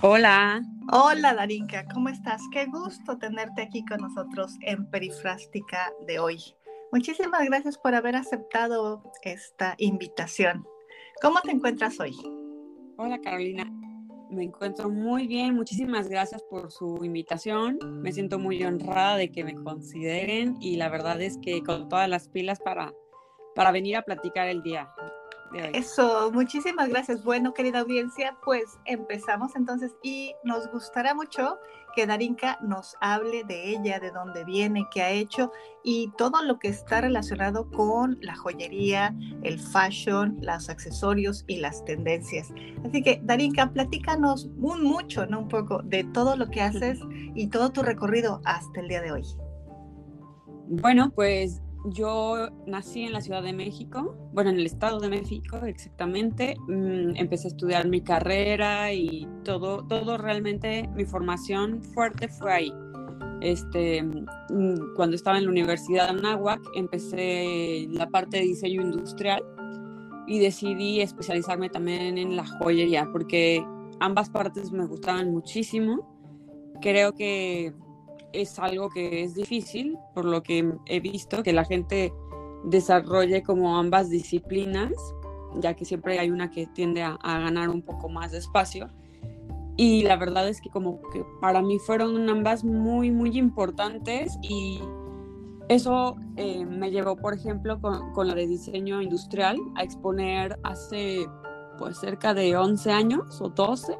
Hola. Hola Darinka, ¿cómo estás? Qué gusto tenerte aquí con nosotros en Perifrástica de hoy. Muchísimas gracias por haber aceptado esta invitación. ¿Cómo te encuentras hoy? Hola Carolina, me encuentro muy bien. Muchísimas gracias por su invitación. Me siento muy honrada de que me consideren y la verdad es que con todas las pilas para, para venir a platicar el día. Eso, muchísimas gracias. Bueno, querida audiencia, pues empezamos entonces y nos gustará mucho que Darinka nos hable de ella, de dónde viene, qué ha hecho y todo lo que está relacionado con la joyería, el fashion, los accesorios y las tendencias. Así que, Darinka, platícanos un mucho, ¿no? Un poco de todo lo que haces y todo tu recorrido hasta el día de hoy. Bueno, pues yo nací en la Ciudad de México, bueno, en el Estado de México exactamente. Mm, empecé a estudiar mi carrera y todo, todo realmente, mi formación fuerte fue ahí. Este, mm, cuando estaba en la Universidad de Anáhuac, empecé la parte de diseño industrial y decidí especializarme también en la joyería, porque ambas partes me gustaban muchísimo. Creo que es algo que es difícil, por lo que he visto que la gente desarrolle como ambas disciplinas, ya que siempre hay una que tiende a, ganar un poco más de espacio. Y la verdad es que como que para mí fueron ambas muy, muy importantes y eso eh, me llevó, por ejemplo, con, con, la de diseño industrial a exponer hace pues cerca de 11 años o 12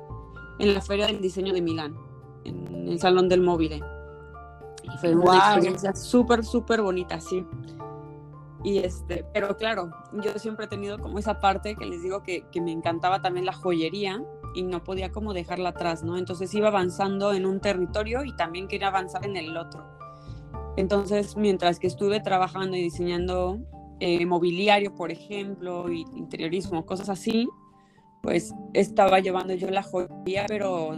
en la Feria del Diseño de Milán, en el Salón del Móvil. Fue una experiencia súper, súper bonita, sí. Y este, pero claro, yo siempre he tenido como esa parte que les digo que, que me encantaba también la joyería y no podía como dejarla atrás, ¿no? Entonces iba avanzando en un territorio y también quería avanzar en el otro. Entonces, mientras que estuve trabajando y diseñando eh, mobiliario, por ejemplo, y interiorismo, cosas así, pues estaba llevando yo la joyería, pero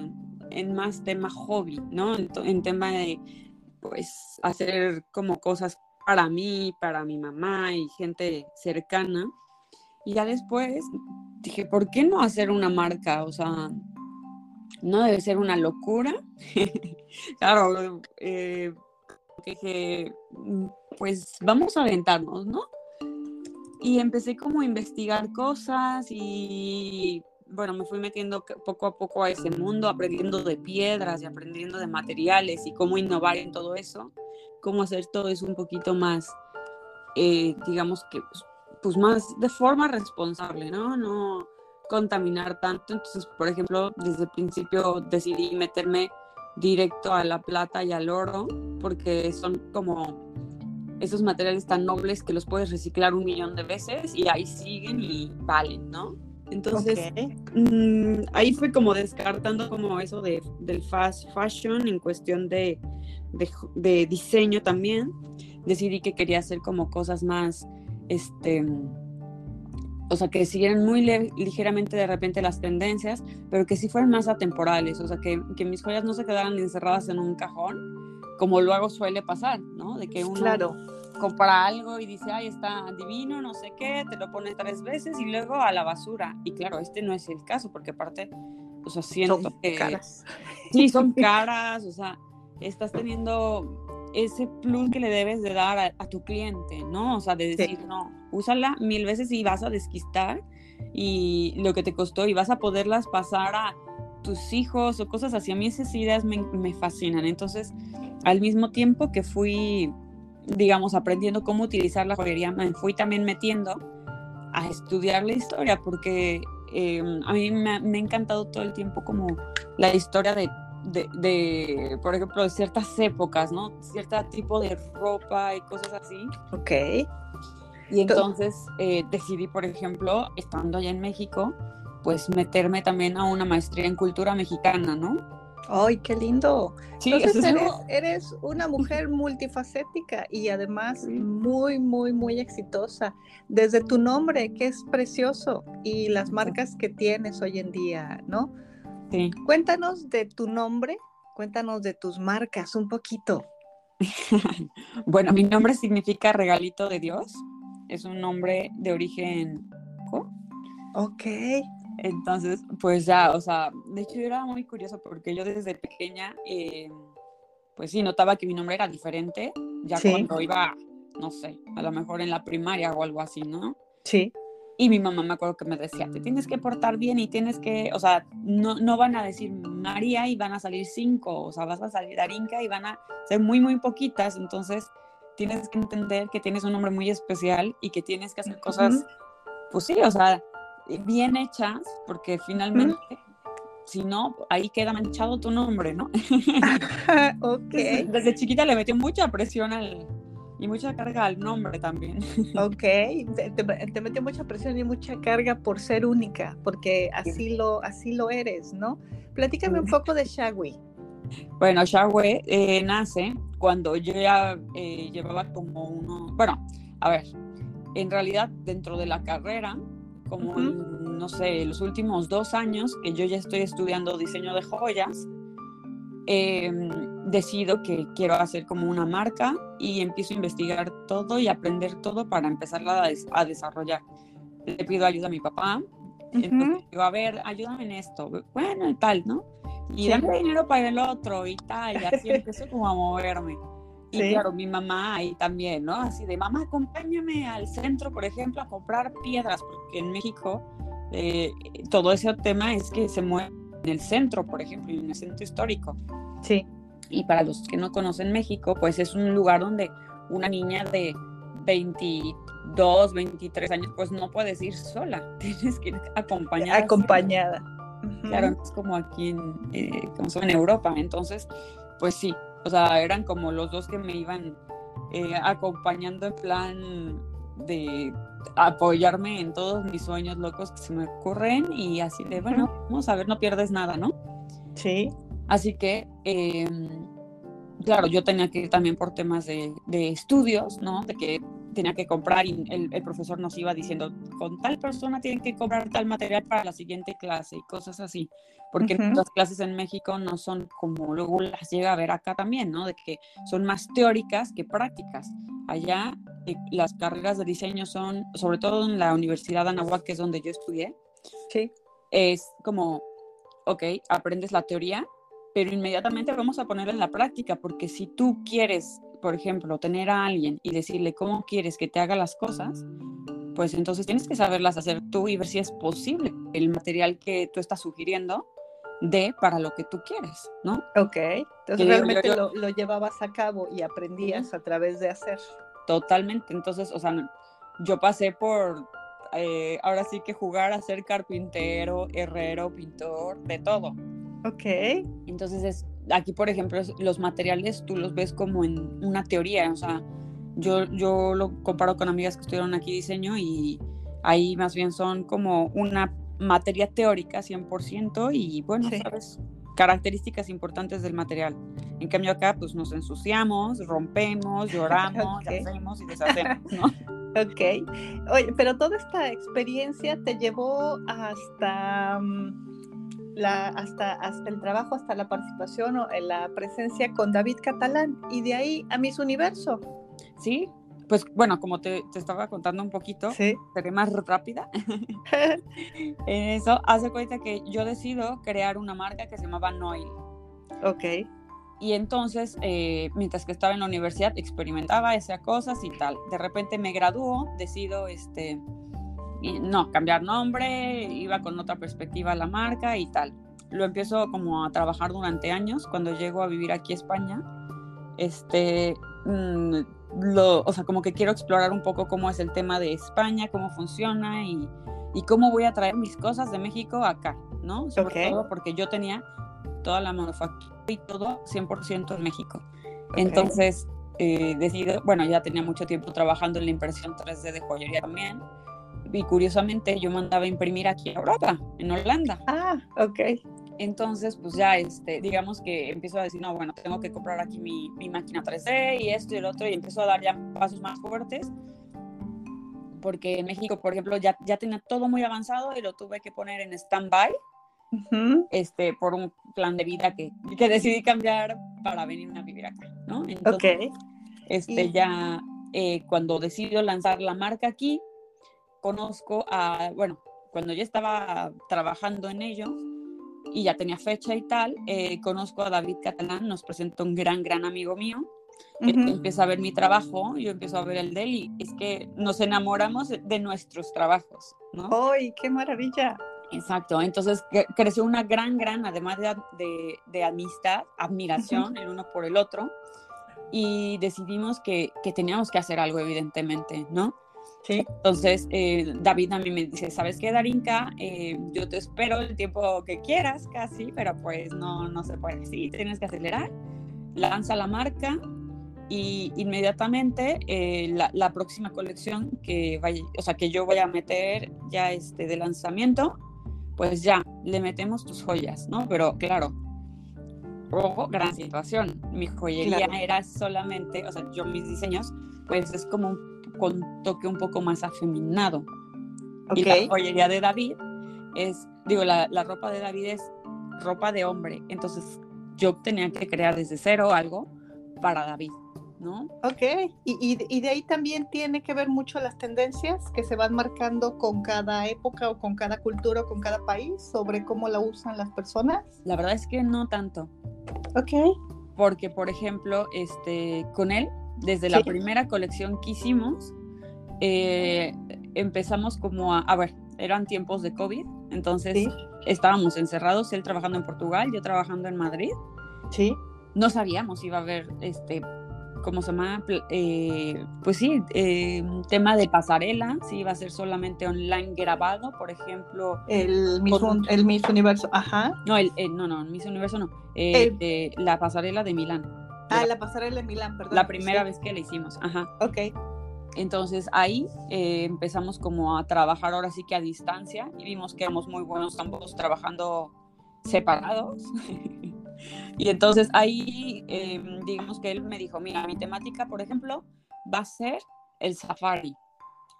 en más tema hobby, ¿no? En, en tema de pues hacer como cosas para mí, para mi mamá y gente cercana. Y ya después dije, ¿por qué no hacer una marca? O sea, no debe ser una locura. claro, eh, dije, mm, pues vamos a aventarnos, ¿no? Y empecé como a investigar cosas y bueno, me fui metiendo poco a poco a ese mundo, aprendiendo de piedras y aprendiendo de materiales y cómo innovar en todo eso, cómo hacer todo eso un poquito más, eh, digamos que, pues más de forma responsable, ¿no? No contaminar tanto. Entonces, por ejemplo, desde el principio decidí meterme directo a la plata y al oro, porque son como esos materiales tan nobles que los puedes reciclar un millón de veces y ahí siguen y valen, ¿no? Entonces, mm, ahí fue como descartando como eso de, del fast fashion en cuestión de, de, diseño también. Decidí que quería hacer como cosas más, este, o sea, que siguieran muy ligeramente de repente las tendencias, pero que sí fueran más atemporales, o sea, que, que, mis joyas no se quedaran encerradas en un cajón, como luego suele pasar, ¿no? De que uno... Claro compra algo y dice, ay, está divino, no sé qué, te lo pone tres veces y luego a la basura. Y claro, este no es el caso, porque aparte, o sea, siento son que... Caras. Sí, son caras, o sea, estás teniendo ese plus que le debes de dar a, tu cliente, ¿no? O sea, de decir, no, úsala mil veces y vas a desquistar y lo que te costó y vas a poderlas pasar a tus hijos o cosas así. A mí esas ideas me, me fascinan. Entonces, al mismo tiempo que fui digamos, aprendiendo cómo utilizar la joyería, me fui también metiendo a estudiar la historia, porque em, a mí me, ha encantado todo el tiempo como la historia de, de, por ejemplo, de ciertas épocas, ¿no? Cierto tipo de ropa y cosas así. Ok. Y entonces eh, decidí, por ejemplo, estando allá en México, pues meterme también a una maestría en cultura mexicana, ¿no? ¡Ay, qué lindo! Sí, Entonces eres, eres, una mujer multifacética y además muy, muy, muy exitosa. Desde tu nombre, que es precioso, y las marcas que tienes hoy en día, ¿no? Sí. Cuéntanos de tu nombre, cuéntanos de tus marcas un poquito. bueno, mi nombre significa regalito de Dios. Es un nombre de origen. Ok. Entonces, pues ya, o sea, de hecho yo era muy curioso porque yo desde pequeña, eh, pues sí, notaba que mi nombre era diferente, ya cuando iba, no sé, a lo mejor en la primaria o algo así, ¿no? Sí. Y mi mamá me acuerdo que me decía, te tienes que portar bien y tienes que, o sea, no, no van a decir María y van a salir cinco, o sea, vas a salir Darinka y van a ser muy, muy poquitas, entonces tienes que entender que tienes un nombre muy especial y que tienes que hacer cosas, pues sí, o sea, bien hechas, porque finalmente, si no, ahí queda manchado tu nombre, ¿no? ok. Desde chiquita le metió mucha presión al, y mucha carga al nombre también. Ok, te, metió mucha presión y mucha carga por ser única, porque así lo, así lo eres, ¿no? Platícame un poco de Shagui. Bueno, Shagui eh, nace cuando yo ya eh, llevaba como uno, bueno, a ver, en realidad dentro de la carrera como, no sé, los últimos dos años que yo ya estoy estudiando diseño de joyas, em, decido que quiero hacer como una marca y empiezo a investigar todo y aprender todo para empezarla a, desarrollar. Le pido ayuda a mi papá, entonces digo, a ver, ayúdame en esto, bueno, y tal, ¿no? Y dame dinero para el otro y tal, y así empiezo como a moverme. Y claro, mi mamá ahí también, ¿no? Así de, mamá, acompáñame al centro, por ejemplo, a comprar piedras, porque en México eh, todo ese tema es que se mueve en el centro, por ejemplo, en el centro histórico. Sí. Y para los que no conocen México, pues es un lugar donde una niña de 22, 23 años, pues no puedes ir sola, tienes que ir acompañada. Acompañada. Claro, es como aquí en, eh, como en Europa, entonces, pues sí, o sea, eran como los dos que me iban eh, acompañando en plan de apoyarme en todos mis sueños locos que se me ocurren y así de, bueno, vamos a ver, no pierdes nada, ¿no? Sí. Así que, em, claro, yo tenía que ir también por temas de, de estudios, ¿no? De que tenía que comprar y el, profesor nos iba diciendo, con tal persona tienen que comprar tal material para la siguiente clase y cosas así, porque las clases en México no son como luego las llega a ver acá también, ¿no? De que son más teóricas que prácticas. Allá eh, las carreras de diseño son, sobre todo en la Universidad de Anáhuac, que es donde yo estudié, sí. es como, ok, aprendes la teoría, pero inmediatamente vamos a ponerla en la práctica, porque si tú quieres por ejemplo, tener a alguien y decirle cómo quieres que te haga las cosas, pues entonces tienes que saberlas hacer tú y ver si es posible el material que tú estás sugiriendo de para lo que tú quieres, ¿no? Ok, entonces realmente Lo, llevabas a cabo y aprendías a través de hacer. Totalmente, entonces, o sea, yo pasé por, eh, ahora sí que jugar a ser carpintero, herrero, pintor, de todo. Ok. Entonces es aquí, por ejemplo, los materiales tú los ves como en una teoría, o sea, yo, yo lo comparo con amigas que estudiaron aquí diseño y ahí más bien son como una materia teórica 100% y bueno, sabes, características importantes del material. En cambio acá pues nos ensuciamos, rompemos, lloramos, hacemos y deshacemos, ¿no? Ok. Oye, pero toda esta experiencia te llevó hasta... Mm, hasta, hasta el trabajo, hasta la participación o la presencia con David Catalán y de ahí a Miss Universo. Sí, pues bueno, como te, estaba contando un poquito, ¿Sí? seré más rápida. en eso, hace cuenta que yo decido crear una marca que se llamaba Noil. Ok. Y entonces, eh, mientras que estaba en la universidad, experimentaba esas cosas y tal. De repente me graduó, decido este, no, cambiar nombre, iba con otra perspectiva a la marca y tal. Lo empiezo como a trabajar durante años. Cuando llego a vivir aquí a España, este, mm, lo, o sea, como que quiero explorar un poco cómo es el tema de España, cómo funciona y, y cómo voy a traer mis cosas de México acá, ¿no? Sobre todo porque yo tenía toda la manufactura y todo 100% en México. Entonces, eh, decido, bueno, ya tenía mucho tiempo trabajando en la impresión 3D de joyería también y curiosamente yo mandaba imprimir aquí a Europa, en Holanda. Ah, ok. Entonces, pues ya, este, digamos que empiezo a decir, no, bueno, tengo que comprar aquí mi, mi máquina 3D y esto y el otro, y empiezo a dar ya pasos más fuertes, porque en México, por ejemplo, ya, ya tenía todo muy avanzado y lo tuve que poner en stand-by, este, por un plan de vida que, que decidí cambiar para venir a vivir acá, ¿no? Entonces, ok. Este, ya, eh, cuando decido lanzar la marca aquí, conozco a, bueno, cuando yo estaba trabajando en ello y ya tenía fecha y tal, eh, conozco a David Catalán, nos presentó un gran, gran amigo mío. Empieza a ver mi trabajo, yo empiezo a ver el de él y es que nos enamoramos de nuestros trabajos, ¿no? ¡Ay, qué maravilla! Exacto, entonces creció una gran, gran, además de, de, amistad, admiración el uno por el otro, y decidimos que, que, teníamos que hacer algo, evidentemente, ¿no? Sí. Entonces, eh, David a mí me dice, ¿sabes qué, Darinka? Eh, yo te espero el tiempo que quieras, casi, pero pues no, no se puede. Sí, tienes que acelerar. Lanza la marca y inmediatamente eh, la, la, próxima colección que vaya, o sea, que yo voy a meter ya este de lanzamiento pues ya, le metemos tus joyas, ¿no? Pero claro, ojo, gran situación. Mi joyería era solamente, o sea, yo mis diseños, pues es como un, con toque un poco más afeminado. Y la joyería de David es, digo, la, la ropa de David es ropa de hombre. Entonces yo tenía que crear desde cero algo para David. ¿no? Ok, y, y, de ahí también tiene que ver mucho las tendencias que se van marcando con cada época o con cada cultura o con cada país sobre cómo la usan las personas. La verdad es que no tanto. Ok. Porque, por ejemplo, este, con él, desde la primera colección que hicimos, eh, empezamos como a, a ver, eran tiempos de COVID, entonces estábamos encerrados, él trabajando en Portugal, yo trabajando en Madrid. Sí. No sabíamos si iba a haber este ¿cómo se llama? Eh, pues sí, eh, tema de pasarela, si va a ser solamente online grabado, por ejemplo. El Miss, el Miss Universo, ajá. No, el, no, no, Miss Universo no. Eh, la pasarela de Milán. Ah, la, pasarela de Milán, perdón. La primera vez que la hicimos, ajá. Ok. Entonces ahí empezamos como a trabajar ahora sí que a distancia y vimos que éramos muy buenos ambos trabajando separados. Y entonces ahí, em, digamos que él me dijo, mira, mi temática, por ejemplo, va a ser el safari.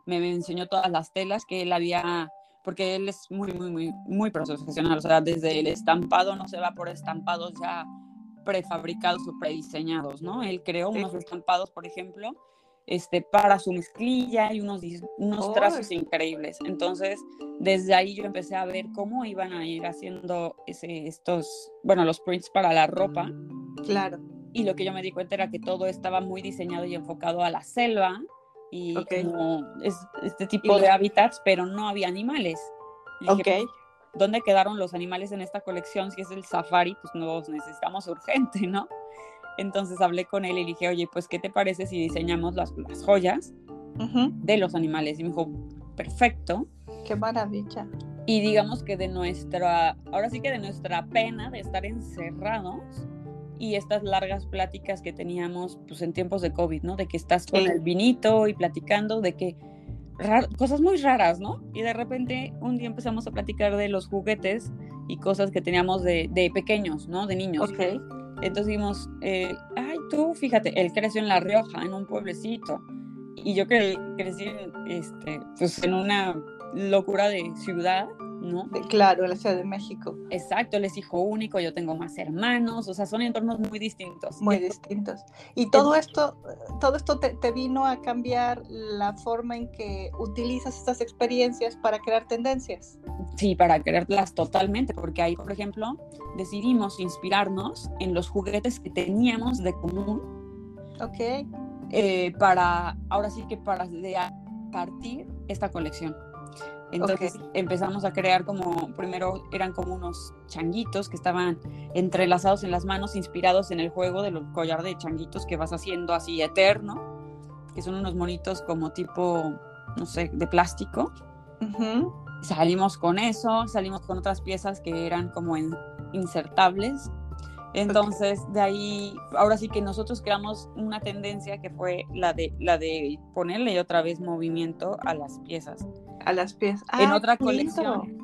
Me, enseñó todas las telas que él había, porque él es muy, muy, muy, muy profesional. O sea, desde el estampado no se va por estampados ya prefabricados o prediseñados, ¿no? Él creó unos estampados, por ejemplo, este, para su mezclilla y unos, unos trazos increíbles. Entonces, desde ahí yo empecé a ver cómo iban a ir haciendo ese, estos, bueno, los prints para la ropa. Claro. Y lo que yo me di cuenta era que todo estaba muy diseñado y enfocado a la selva y como es, este tipo de hábitats, pero no había animales. ok. ¿Dónde quedaron los animales en esta colección? Si es el safari, pues nos necesitamos urgente, ¿no? Entonces hablé con él y dije, oye, pues, ¿qué te parece si diseñamos las, las joyas de los animales? Y me dijo, perfecto. Qué maravilla. Y digamos que de nuestra, ahora sí que de nuestra pena de estar encerrados y estas largas pláticas que teníamos pues en tiempos de COVID, ¿no? De que estás con el vinito y platicando de que cosas muy raras, ¿no? Y de repente un día empezamos a platicar de los juguetes y cosas que teníamos de, de pequeños, ¿no? De niños. Okay. Entonces dijimos, eh, ay, tú, fíjate, él creció en La Rioja, en un pueblecito, y yo crecí este, pues, en una locura de ciudad, ¿no? claro, la Ciudad de México. Exacto, él es hijo único, yo tengo más hermanos, o sea, son entornos muy distintos. Muy distintos. Y todo esto, todo esto te, te, vino a cambiar la forma en que utilizas estas experiencias para crear tendencias. Sí, para crearlas totalmente, porque ahí, por ejemplo, decidimos inspirarnos en los juguetes que teníamos de común. Ok. Eh, para, ahora sí que para de partir esta colección. Entonces empezamos a crear como, primero eran como unos changuitos que estaban entrelazados en las manos, inspirados en el juego de los collar de changuitos que vas haciendo así eterno, que son unos monitos como tipo, no sé, de plástico. Salimos con eso, salimos con otras piezas que eran como insertables entonces, de ahí, ahora sí que nosotros creamos una tendencia que fue la de, la de ponerle otra vez movimiento a las piezas. A las piezas. en ah, otra colección,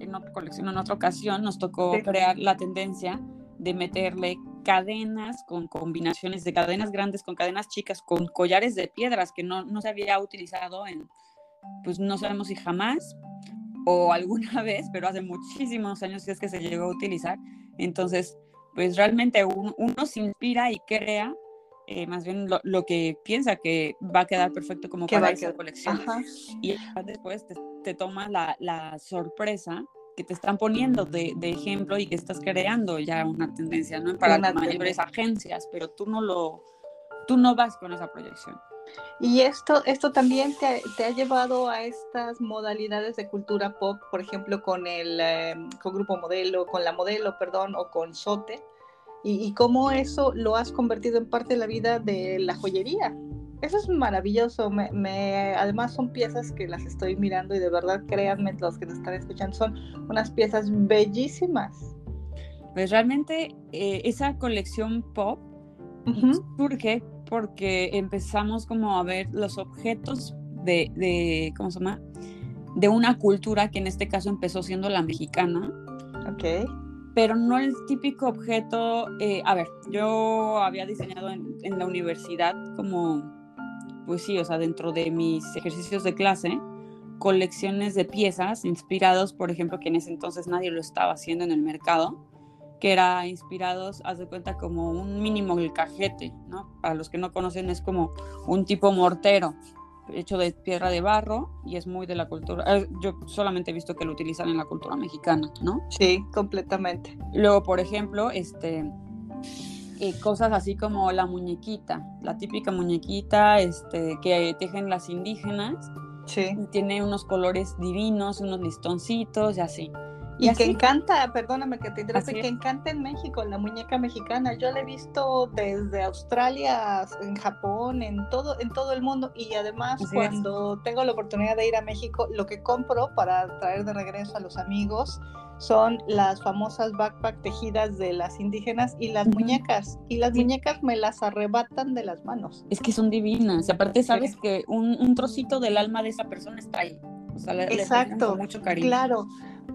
en otra colección, en otra ocasión, nos tocó crear la tendencia de meterle cadenas con combinaciones de cadenas grandes con cadenas chicas, con collares de piedras que no, no se había utilizado en, pues no sabemos si jamás o alguna vez, pero hace muchísimos años es que se llegó a utilizar. Entonces, pues realmente uno, se inspira y crea eh, más bien lo, que piensa que va a quedar perfecto como para esa colección. Y después te tomas la, la sorpresa que te están poniendo de, de, ejemplo y que estás creando ya una tendencia, ¿no? Para las mayores agencias, pero tú no lo, tú no vas con esa proyección. Y esto, esto también te, te, ha llevado a estas modalidades de cultura pop, por ejemplo, con el eh, con Grupo Modelo, con la Modelo, perdón, o con Sote, y, y, cómo eso lo has convertido en parte de la vida de la joyería. Eso es maravilloso. Me, me, además son piezas que las estoy mirando y de verdad, créanme, los que nos están escuchando, son unas piezas bellísimas. Pues realmente eh, esa colección pop uh -huh. surge porque empezamos como a ver los objetos de, de, ¿cómo se llama? De una cultura que en este caso empezó siendo la mexicana. Ok. Pero no el típico objeto, eh, a ver, yo había diseñado en, en, la universidad como, pues sí, o sea, dentro de mis ejercicios de clase, colecciones de piezas inspirados, por ejemplo, que en ese entonces nadie lo estaba haciendo en el mercado que era inspirados, haz de cuenta, como un mínimo el cajete, ¿no? Para los que no conocen, es como un tipo mortero hecho de piedra de barro y es muy de la cultura. Eh, yo solamente he visto que lo utilizan en la cultura mexicana, ¿no? Sí, completamente. Luego, por ejemplo, este. Eh, cosas así como la muñequita, la típica muñequita este, que tejen las indígenas. Sí. Tiene unos colores divinos, unos listoncitos y así. Y, y que encanta, perdóname que te interese, que encanta en México, la muñeca mexicana. Yo la he visto desde Australia, en Japón, en todo, en todo el mundo. Y además, Así cuando es. tengo la oportunidad de ir a México, lo que compro para traer de regreso a los amigos son las famosas backpack tejidas de las indígenas y las uh -huh. muñecas. Y las sí. muñecas me las arrebatan de las manos. Es que son divinas. Aparte, sabes sí. que un, un, trocito del alma de esa persona está ahí. O sea, le, Exacto, le mucho cariño. claro.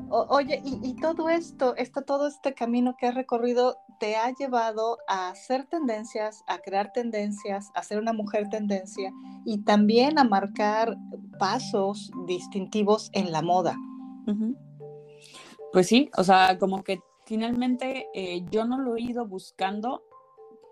Oye, y, todo esto, esto, todo este camino que has recorrido te ha llevado a hacer tendencias, a crear tendencias, a ser una mujer tendencia y también a marcar pasos distintivos en la moda. Pues sí, o sea, como que finalmente eh, yo no lo he ido buscando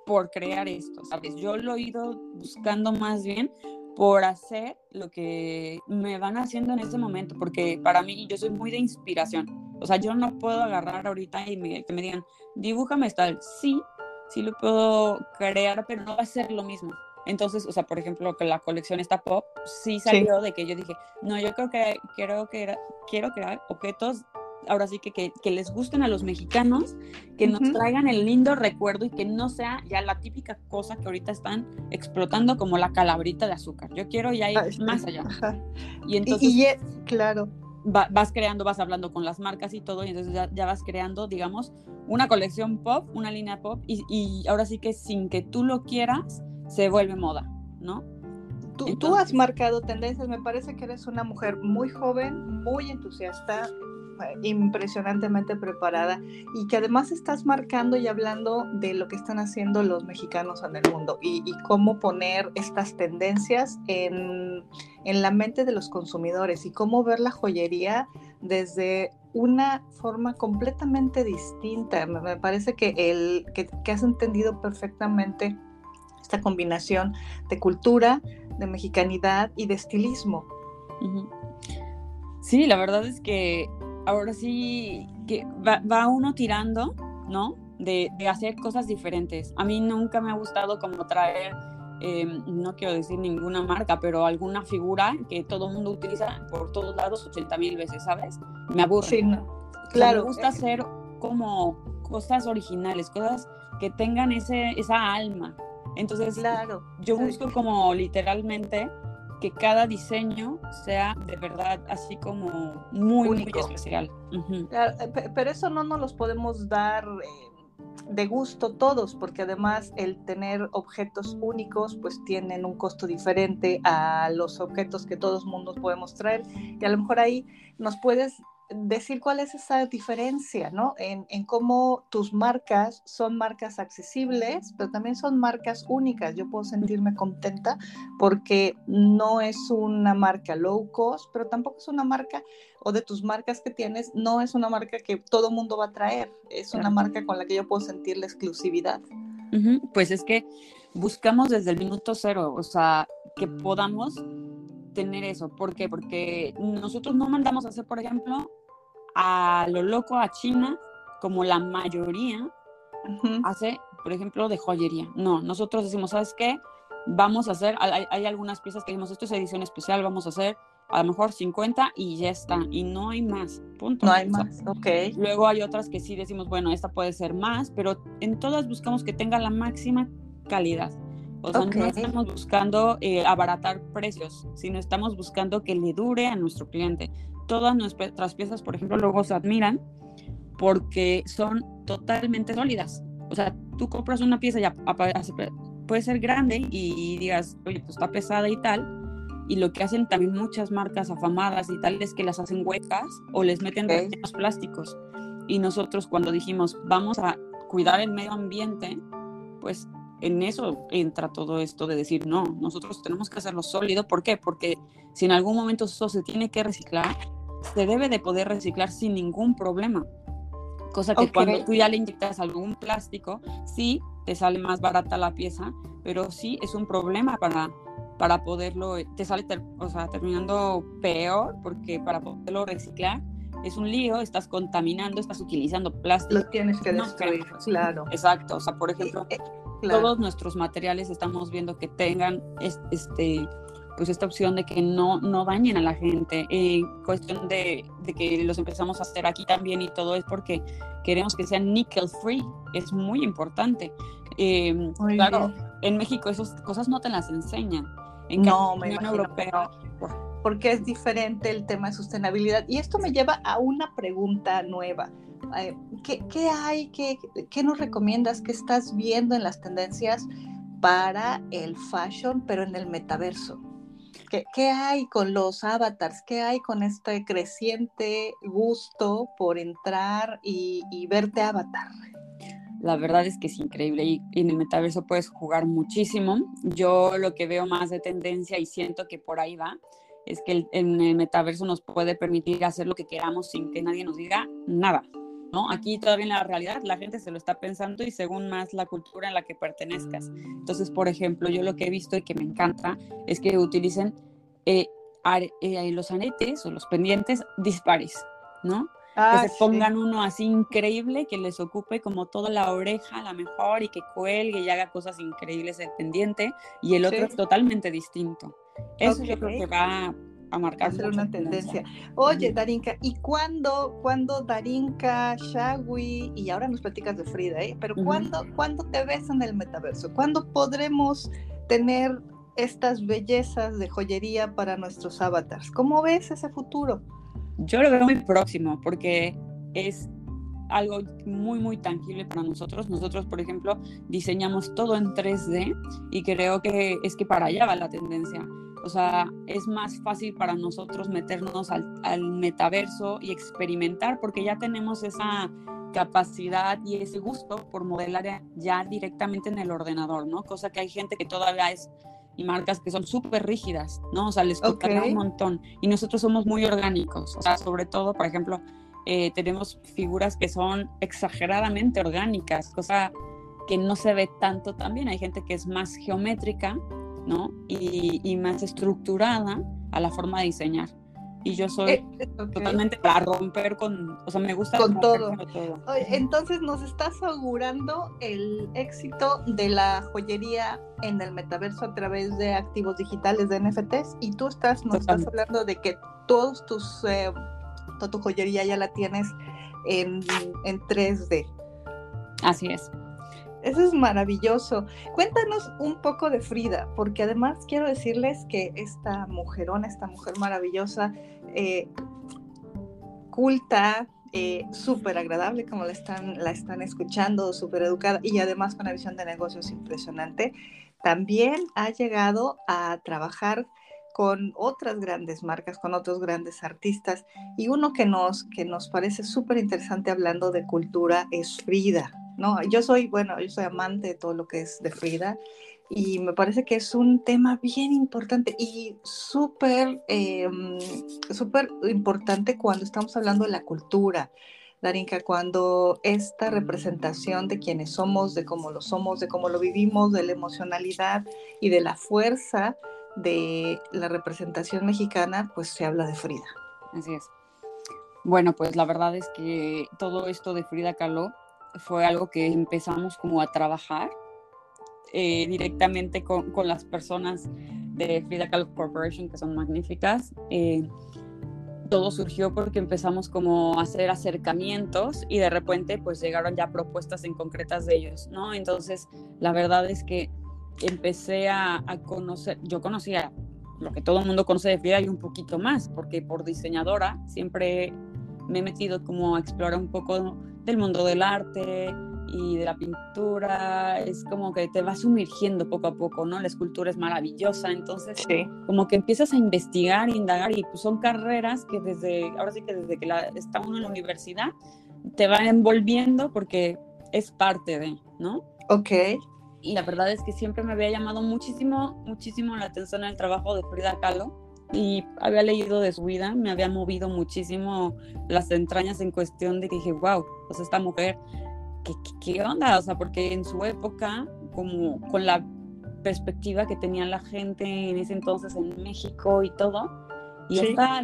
por crear esto, ¿sabes? Yo lo he ido buscando más bien por hacer lo que me van haciendo en ese momento, porque para mí yo soy muy de inspiración. O sea, yo no puedo agarrar ahorita y me, que me digan, dibújame tal. Sí, sí lo puedo crear, pero no va a ser lo mismo. Entonces, o sea, por ejemplo, que la colección está pop, sí salió sí. de que yo dije, no, yo creo que quiero, que, quiero crear objetos ahora sí que, que, que, les gusten a los mexicanos, que nos uh -huh. traigan el lindo recuerdo y que no sea ya la típica cosa que ahorita están explotando como la calabrita de azúcar. Yo quiero ya ir Ay, más allá. Ajá. Y entonces... Y, y es, claro. Va, vas creando, vas hablando con las marcas y todo, y entonces ya, ya vas creando, digamos, una colección pop, una línea pop, y, y, ahora sí que sin que tú lo quieras, se vuelve moda, ¿no? Tú, entonces, tú has marcado tendencias, me parece que eres una mujer muy joven, muy entusiasta, impresionantemente preparada y que además estás marcando y hablando de lo que están haciendo los mexicanos en el mundo y, cómo poner estas tendencias en, en, la mente de los consumidores y cómo ver la joyería desde una forma completamente distinta. Me, parece que, el, que, has entendido perfectamente esta combinación de cultura, de mexicanidad y de estilismo. Sí, la verdad es que ahora sí que va, va uno tirando, ¿no? De, de, hacer cosas diferentes. A mí nunca me ha gustado como traer, eh, no quiero decir ninguna marca, pero alguna figura que todo el mundo utiliza por todos lados 80 mil veces, ¿sabes? Me aburre. Sí, no. Claro. O sea, me gusta hacer como cosas originales, cosas que tengan ese, esa alma. Entonces, claro. yo busco como literalmente que cada diseño sea de verdad así como muy, Único. muy especial. Uh -huh. Pero eso no nos los podemos dar eh, de gusto todos, porque además el tener objetos únicos pues tienen un costo diferente a los objetos que todos mundos podemos traer y a lo mejor ahí nos puedes decir cuál es esa diferencia, ¿no? En, en, cómo tus marcas son marcas accesibles, pero también son marcas únicas. Yo puedo sentirme contenta porque no es una marca low cost, pero tampoco es una marca, o de tus marcas que tienes, no es una marca que todo mundo va a traer. Es una marca con la que yo puedo sentir la exclusividad. Uh -huh. Pues es que buscamos desde el minuto cero, o sea, que podamos tener eso. ¿Por qué? Porque nosotros no mandamos a hacer, por ejemplo, a lo loco a China, como la mayoría hace, por ejemplo, de joyería. No, nosotros decimos, ¿sabes qué? Vamos a hacer, hay, hay algunas piezas que decimos, esto es edición especial, vamos a hacer a lo mejor 50 y ya está, y no hay más, punto. No hay más, ok. Luego hay otras que sí decimos, bueno, esta puede ser más, pero en todas buscamos que tenga la máxima calidad. O sea, no estamos buscando eh, abaratar precios, sino estamos buscando que le dure a nuestro cliente. Todas nuestras piezas, por ejemplo, luego se admiran porque son totalmente sólidas. O sea, tú compras una pieza ya puede ser grande y digas, oye, pues está pesada y tal, y lo que hacen también muchas marcas afamadas y tal es que las hacen huecas o les meten okay. plásticos. Y nosotros cuando dijimos, vamos a cuidar el medio ambiente, pues en eso entra todo esto de decir, no, nosotros tenemos que hacerlo sólido. ¿Por qué? Porque si en algún momento eso se tiene que reciclar, se debe de poder reciclar sin ningún problema. Cosa que cuando tú ya le inyectas algún plástico, sí, te sale más barata la pieza, pero sí es un problema para, para poderlo, te sale o sea, terminando peor porque para poderlo reciclar es un lío, estás contaminando, estás utilizando plástico. Lo tienes que destruir, claro. Exacto, o sea, por ejemplo, eh, todos nuestros materiales estamos viendo que tengan este pues esta opción de que no, no dañen a la gente. En cuestión de, de, que los empezamos a hacer aquí también y todo es porque queremos que sean nickel free, es muy importante. Eh, claro, en México esas cosas no te las enseñan. En no, me Unión Europea. Porque es diferente el tema de sustentabilidad. Y esto me lleva a una pregunta nueva. Eh, ¿Qué, qué hay? Qué, ¿Qué nos recomiendas? ¿Qué estás viendo en las tendencias para el fashion, pero en el metaverso? ¿Qué, ¿Qué, hay con los avatars? ¿Qué hay con este creciente gusto por entrar y, y verte avatar? La verdad es que es increíble y, en el metaverso puedes jugar muchísimo. Yo lo que veo más de tendencia y siento que por ahí va es que en el metaverso nos puede permitir hacer lo que queramos sin que nadie nos diga nada. ¿No? Aquí todavía en la realidad la gente se lo está pensando y según más la cultura en la que pertenezcas. Entonces, por ejemplo, yo lo que he visto y que me encanta es que utilicen eh, eh, los aretes o los pendientes dispares, ¿no? que ah, se pongan uno así increíble, que les ocupe como toda la oreja, la mejor, y que cuelgue y haga cosas increíbles el pendiente, y el otro es totalmente distinto. Eso yo creo que va a marcar una tendencia. Oye, Darinka, ¿y cuándo, cuándo Darinka, Shagui, y ahora nos platicas de Frida, ¿eh? pero ¿cuándo, ¿cuándo te ves en el metaverso? ¿Cuándo podremos tener estas bellezas de joyería para nuestros avatars? ¿Cómo ves ese futuro? Yo lo veo muy próximo porque es algo muy, muy tangible para nosotros. Nosotros, por ejemplo, diseñamos todo en 3D y creo que es que para allá va la tendencia. O sea, es más fácil para nosotros meternos al, al metaverso y experimentar porque ya tenemos esa capacidad y ese gusto por modelar ya directamente en el ordenador, ¿no? Cosa que hay gente que todavía es y marcas que son súper rígidas, ¿no? O sea, les toca un montón. Y nosotros somos muy orgánicos, o sea, sobre todo, por ejemplo, eh, tenemos figuras que son exageradamente orgánicas, cosa que no se ve tanto también. Hay gente que es más geométrica, ¿no? Y, y más estructurada a la forma de diseñar y yo soy eh, totalmente para romper con, o sea, me gusta con todo. entonces nos estás augurando el éxito de la joyería en el metaverso a través de activos digitales de NFTs y tú estás, nos estás hablando de que todos tus, eh, toda tu joyería ya la tienes en, en 3D. Así es. Eso es maravilloso. Cuéntanos un poco de Frida, porque además quiero decirles que esta mujerona, esta mujer maravillosa, eh, culta, eh, súper agradable, como la están, la están escuchando, súper educada y además con una visión de negocios impresionante, también ha llegado a trabajar con otras grandes marcas, con otros grandes artistas. Y uno que nos, que nos parece súper interesante hablando de cultura es Frida. ¿No? Yo soy, bueno, yo soy amante de todo lo que es de Frida y me parece que es un tema bien importante y súper, em, súper importante cuando estamos hablando de la cultura. Darinka, cuando esta representación de quienes somos, de cómo lo somos, de cómo lo vivimos, de la emocionalidad y de la fuerza de la representación mexicana, pues se habla de Frida. Así es. Bueno, pues la verdad es que todo esto de Frida Kahlo fue algo que empezamos como a trabajar eh, directamente con, con, las personas de Frida Kahlo Corporation, que son magníficas. Eh, todo surgió porque empezamos como a hacer acercamientos y de repente pues llegaron ya propuestas en concretas de ellos, ¿no? Entonces, la verdad es que empecé a, conocer, yo conocía lo que todo el mundo conoce de Frida y un poquito más, porque por diseñadora siempre me he metido como a explorar un poco del mundo del arte, y de la pintura, es como que te vas sumergiendo poco a poco, ¿no? La escultura es maravillosa, entonces como que empiezas a investigar, indagar y pues son carreras que desde, ahora sí que desde que la, está uno en la universidad, te van envolviendo porque es parte de, ¿no? Ok. Y la verdad es que siempre me había llamado muchísimo, muchísimo la atención el trabajo de Frida Kahlo y había leído de su vida, me había movido muchísimo las entrañas en cuestión de que dije, wow, pues esta mujer ¿qué, onda? O sea, porque en su época, como con la perspectiva que tenía la gente en ese entonces en México y todo, y esta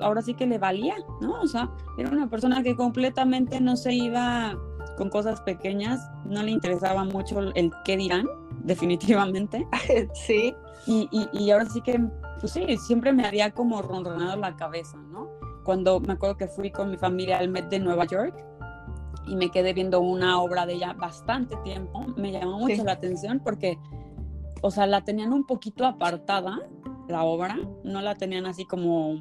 ahora sí que le valía, ¿no? O sea, era una persona que completamente no se iba con cosas pequeñas, no le interesaba mucho el qué dirán, definitivamente. Sí. Y, y, y ahora sí que, pues sí, siempre me había como ronronado la cabeza, ¿no? Cuando me acuerdo que fui con mi familia al Met de Nueva York, y me quedé viendo una obra de ella bastante tiempo. Me llamó mucho la atención porque, o sea, la tenían un poquito apartada, la obra, no la tenían así como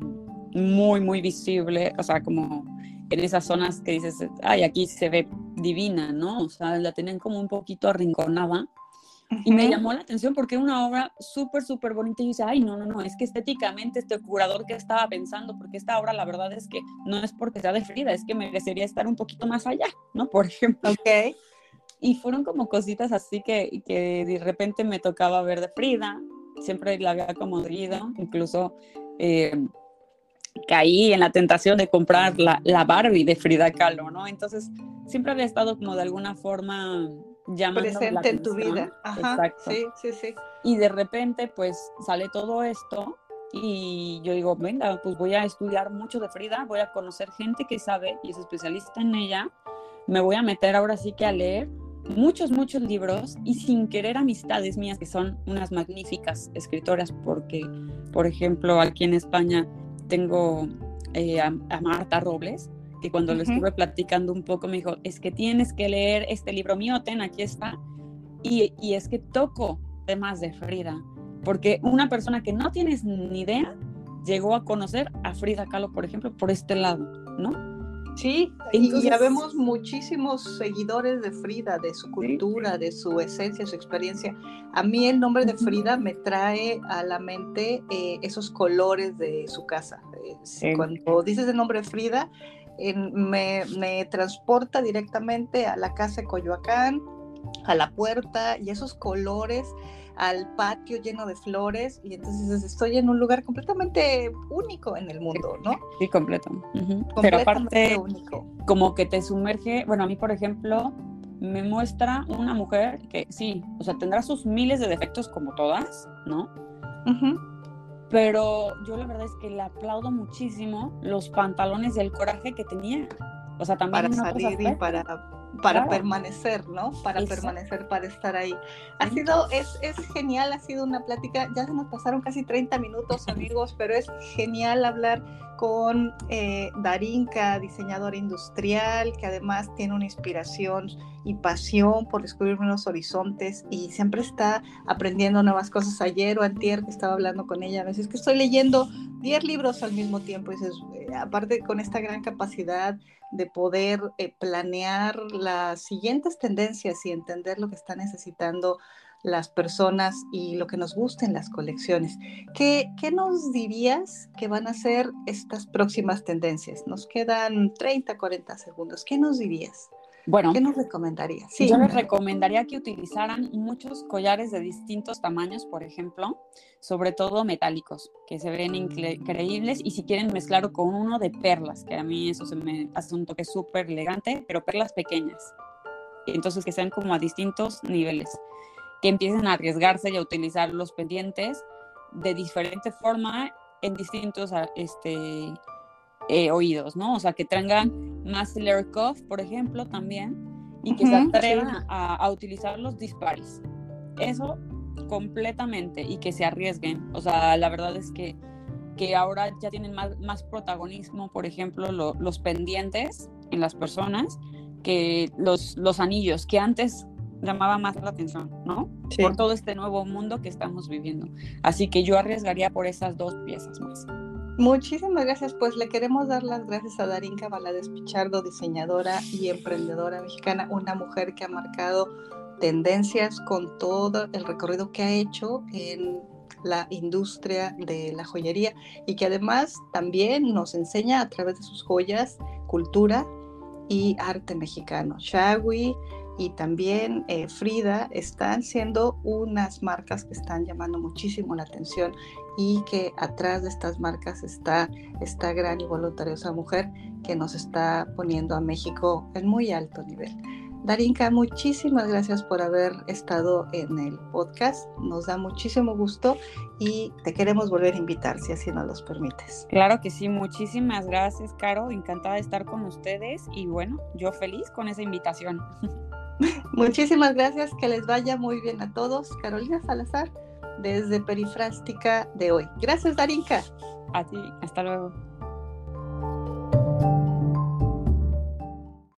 muy, muy visible, o sea, como en esas zonas que dices, ay, aquí se ve divina, ¿no? O sea, la tenían como un poquito arrinconada. Y me llamó la atención porque era una obra súper, súper bonita. Y yo decía, ay, no, no, no, es que estéticamente este curador que estaba pensando, porque esta obra la verdad es que no es porque sea de Frida, es que merecería estar un poquito más allá, ¿no? Por ejemplo. Ok. Y fueron como cositas así que, que de repente me tocaba ver de Frida, siempre la había como leído, incluso eh, caí en la tentación de comprar la, la Barbie de Frida Kahlo, ¿no? Entonces siempre había estado como de alguna forma presente en tu vida. Ajá, Sí, sí, sí. Y de repente, pues sale todo esto y yo digo, venga, pues voy a estudiar mucho de Frida, voy a conocer gente que sabe y es especialista en ella, me voy a meter ahora sí que a leer muchos, muchos libros y sin querer amistades mías que son unas magníficas escritoras porque, por ejemplo, aquí en España tengo eh, a Marta Robles, que cuando le estuve platicando un poco me dijo, es que tienes que leer este libro mío, ten, aquí está. Y, y es que toco temas de Frida, porque una persona que no tienes ni idea llegó a conocer a Frida Kahlo, por ejemplo, por este lado, ¿no? Sí, y ya vemos muchísimos seguidores de Frida, de su cultura, de su esencia, su experiencia. A mí el nombre de Frida me trae a la mente eh, esos colores de su casa. Eh, cuando dices el nombre Frida, me, transporta directamente a la casa de Coyoacán, a la puerta y esos colores al patio lleno de flores y entonces estoy en un lugar completamente único en el mundo, ¿no? Sí, completo. Pero aparte, único. como que te sumerge, bueno, a mí por ejemplo, me muestra una mujer que sí, o sea, tendrá sus miles de defectos como todas, ¿no? Pero yo la verdad es que le aplaudo muchísimo los pantalones y el coraje que tenía. O sea, también para salir y para, para permanecer, ¿no? Para permanecer, para estar ahí. Ha sido, es, es genial, ha sido una plática, ya se nos pasaron casi 30 minutos, amigos, pero es genial hablar con eh, Darinka, diseñadora industrial, que además tiene una inspiración y pasión por descubrir nuevos horizontes y siempre está aprendiendo nuevas cosas. Ayer o antier que estaba hablando con ella, a veces que estoy leyendo 10 libros al mismo tiempo, y eh, aparte con esta gran capacidad de poder eh, planear las siguientes tendencias y entender lo que está necesitando las personas y lo que nos gusta en las colecciones. ¿Qué, ¿Qué, nos dirías que van a ser estas próximas tendencias? Nos quedan 30, 40 segundos. ¿Qué nos dirías? Bueno, ¿qué nos recomendarías? Sí. Yo les recomendaría que utilizaran muchos collares de distintos tamaños, por ejemplo, sobre todo metálicos, que se ven increíbles y si quieren mezclarlo con uno de perlas, que a mí eso se me hace un toque súper elegante, pero perlas pequeñas. Entonces que sean como a distintos niveles que empiecen a arriesgarse y a utilizar los pendientes de diferente forma en distintos este, eh, oídos, ¿no? O sea, que tengan más layer cuff, por ejemplo, también, y que se atrevan a, a, utilizar los dispares. Eso completamente, y que se arriesguen. O sea, la verdad es que, que ahora ya tienen más, más protagonismo, por ejemplo, los pendientes en las personas que los, los anillos, que antes llamaba más la atención, ¿no? Por todo este nuevo mundo que estamos viviendo. Así que yo arriesgaría por esas dos piezas más. Muchísimas gracias, pues le queremos dar las gracias a Darinka Valadez Pichardo, diseñadora y emprendedora mexicana, una mujer que ha marcado tendencias con todo el recorrido que ha hecho en la industria de la joyería y que además también nos enseña a través de sus joyas cultura y arte mexicano. Shagui, y también eh, Frida están siendo unas marcas que están llamando muchísimo la atención y que atrás de estas marcas está esta gran y voluntariosa mujer que nos está poniendo a México en muy alto nivel. Darinka, muchísimas gracias por haber estado en el podcast. Nos da muchísimo gusto y te queremos volver a invitar si así nos los permites. Claro que sí, muchísimas gracias, Caro. Encantada de estar con ustedes y bueno, yo feliz con esa invitación. Muchísimas gracias, que les vaya muy bien a todos. Carolina Salazar, desde Perifrástica de hoy. Gracias, Darinka. A ti, hasta luego.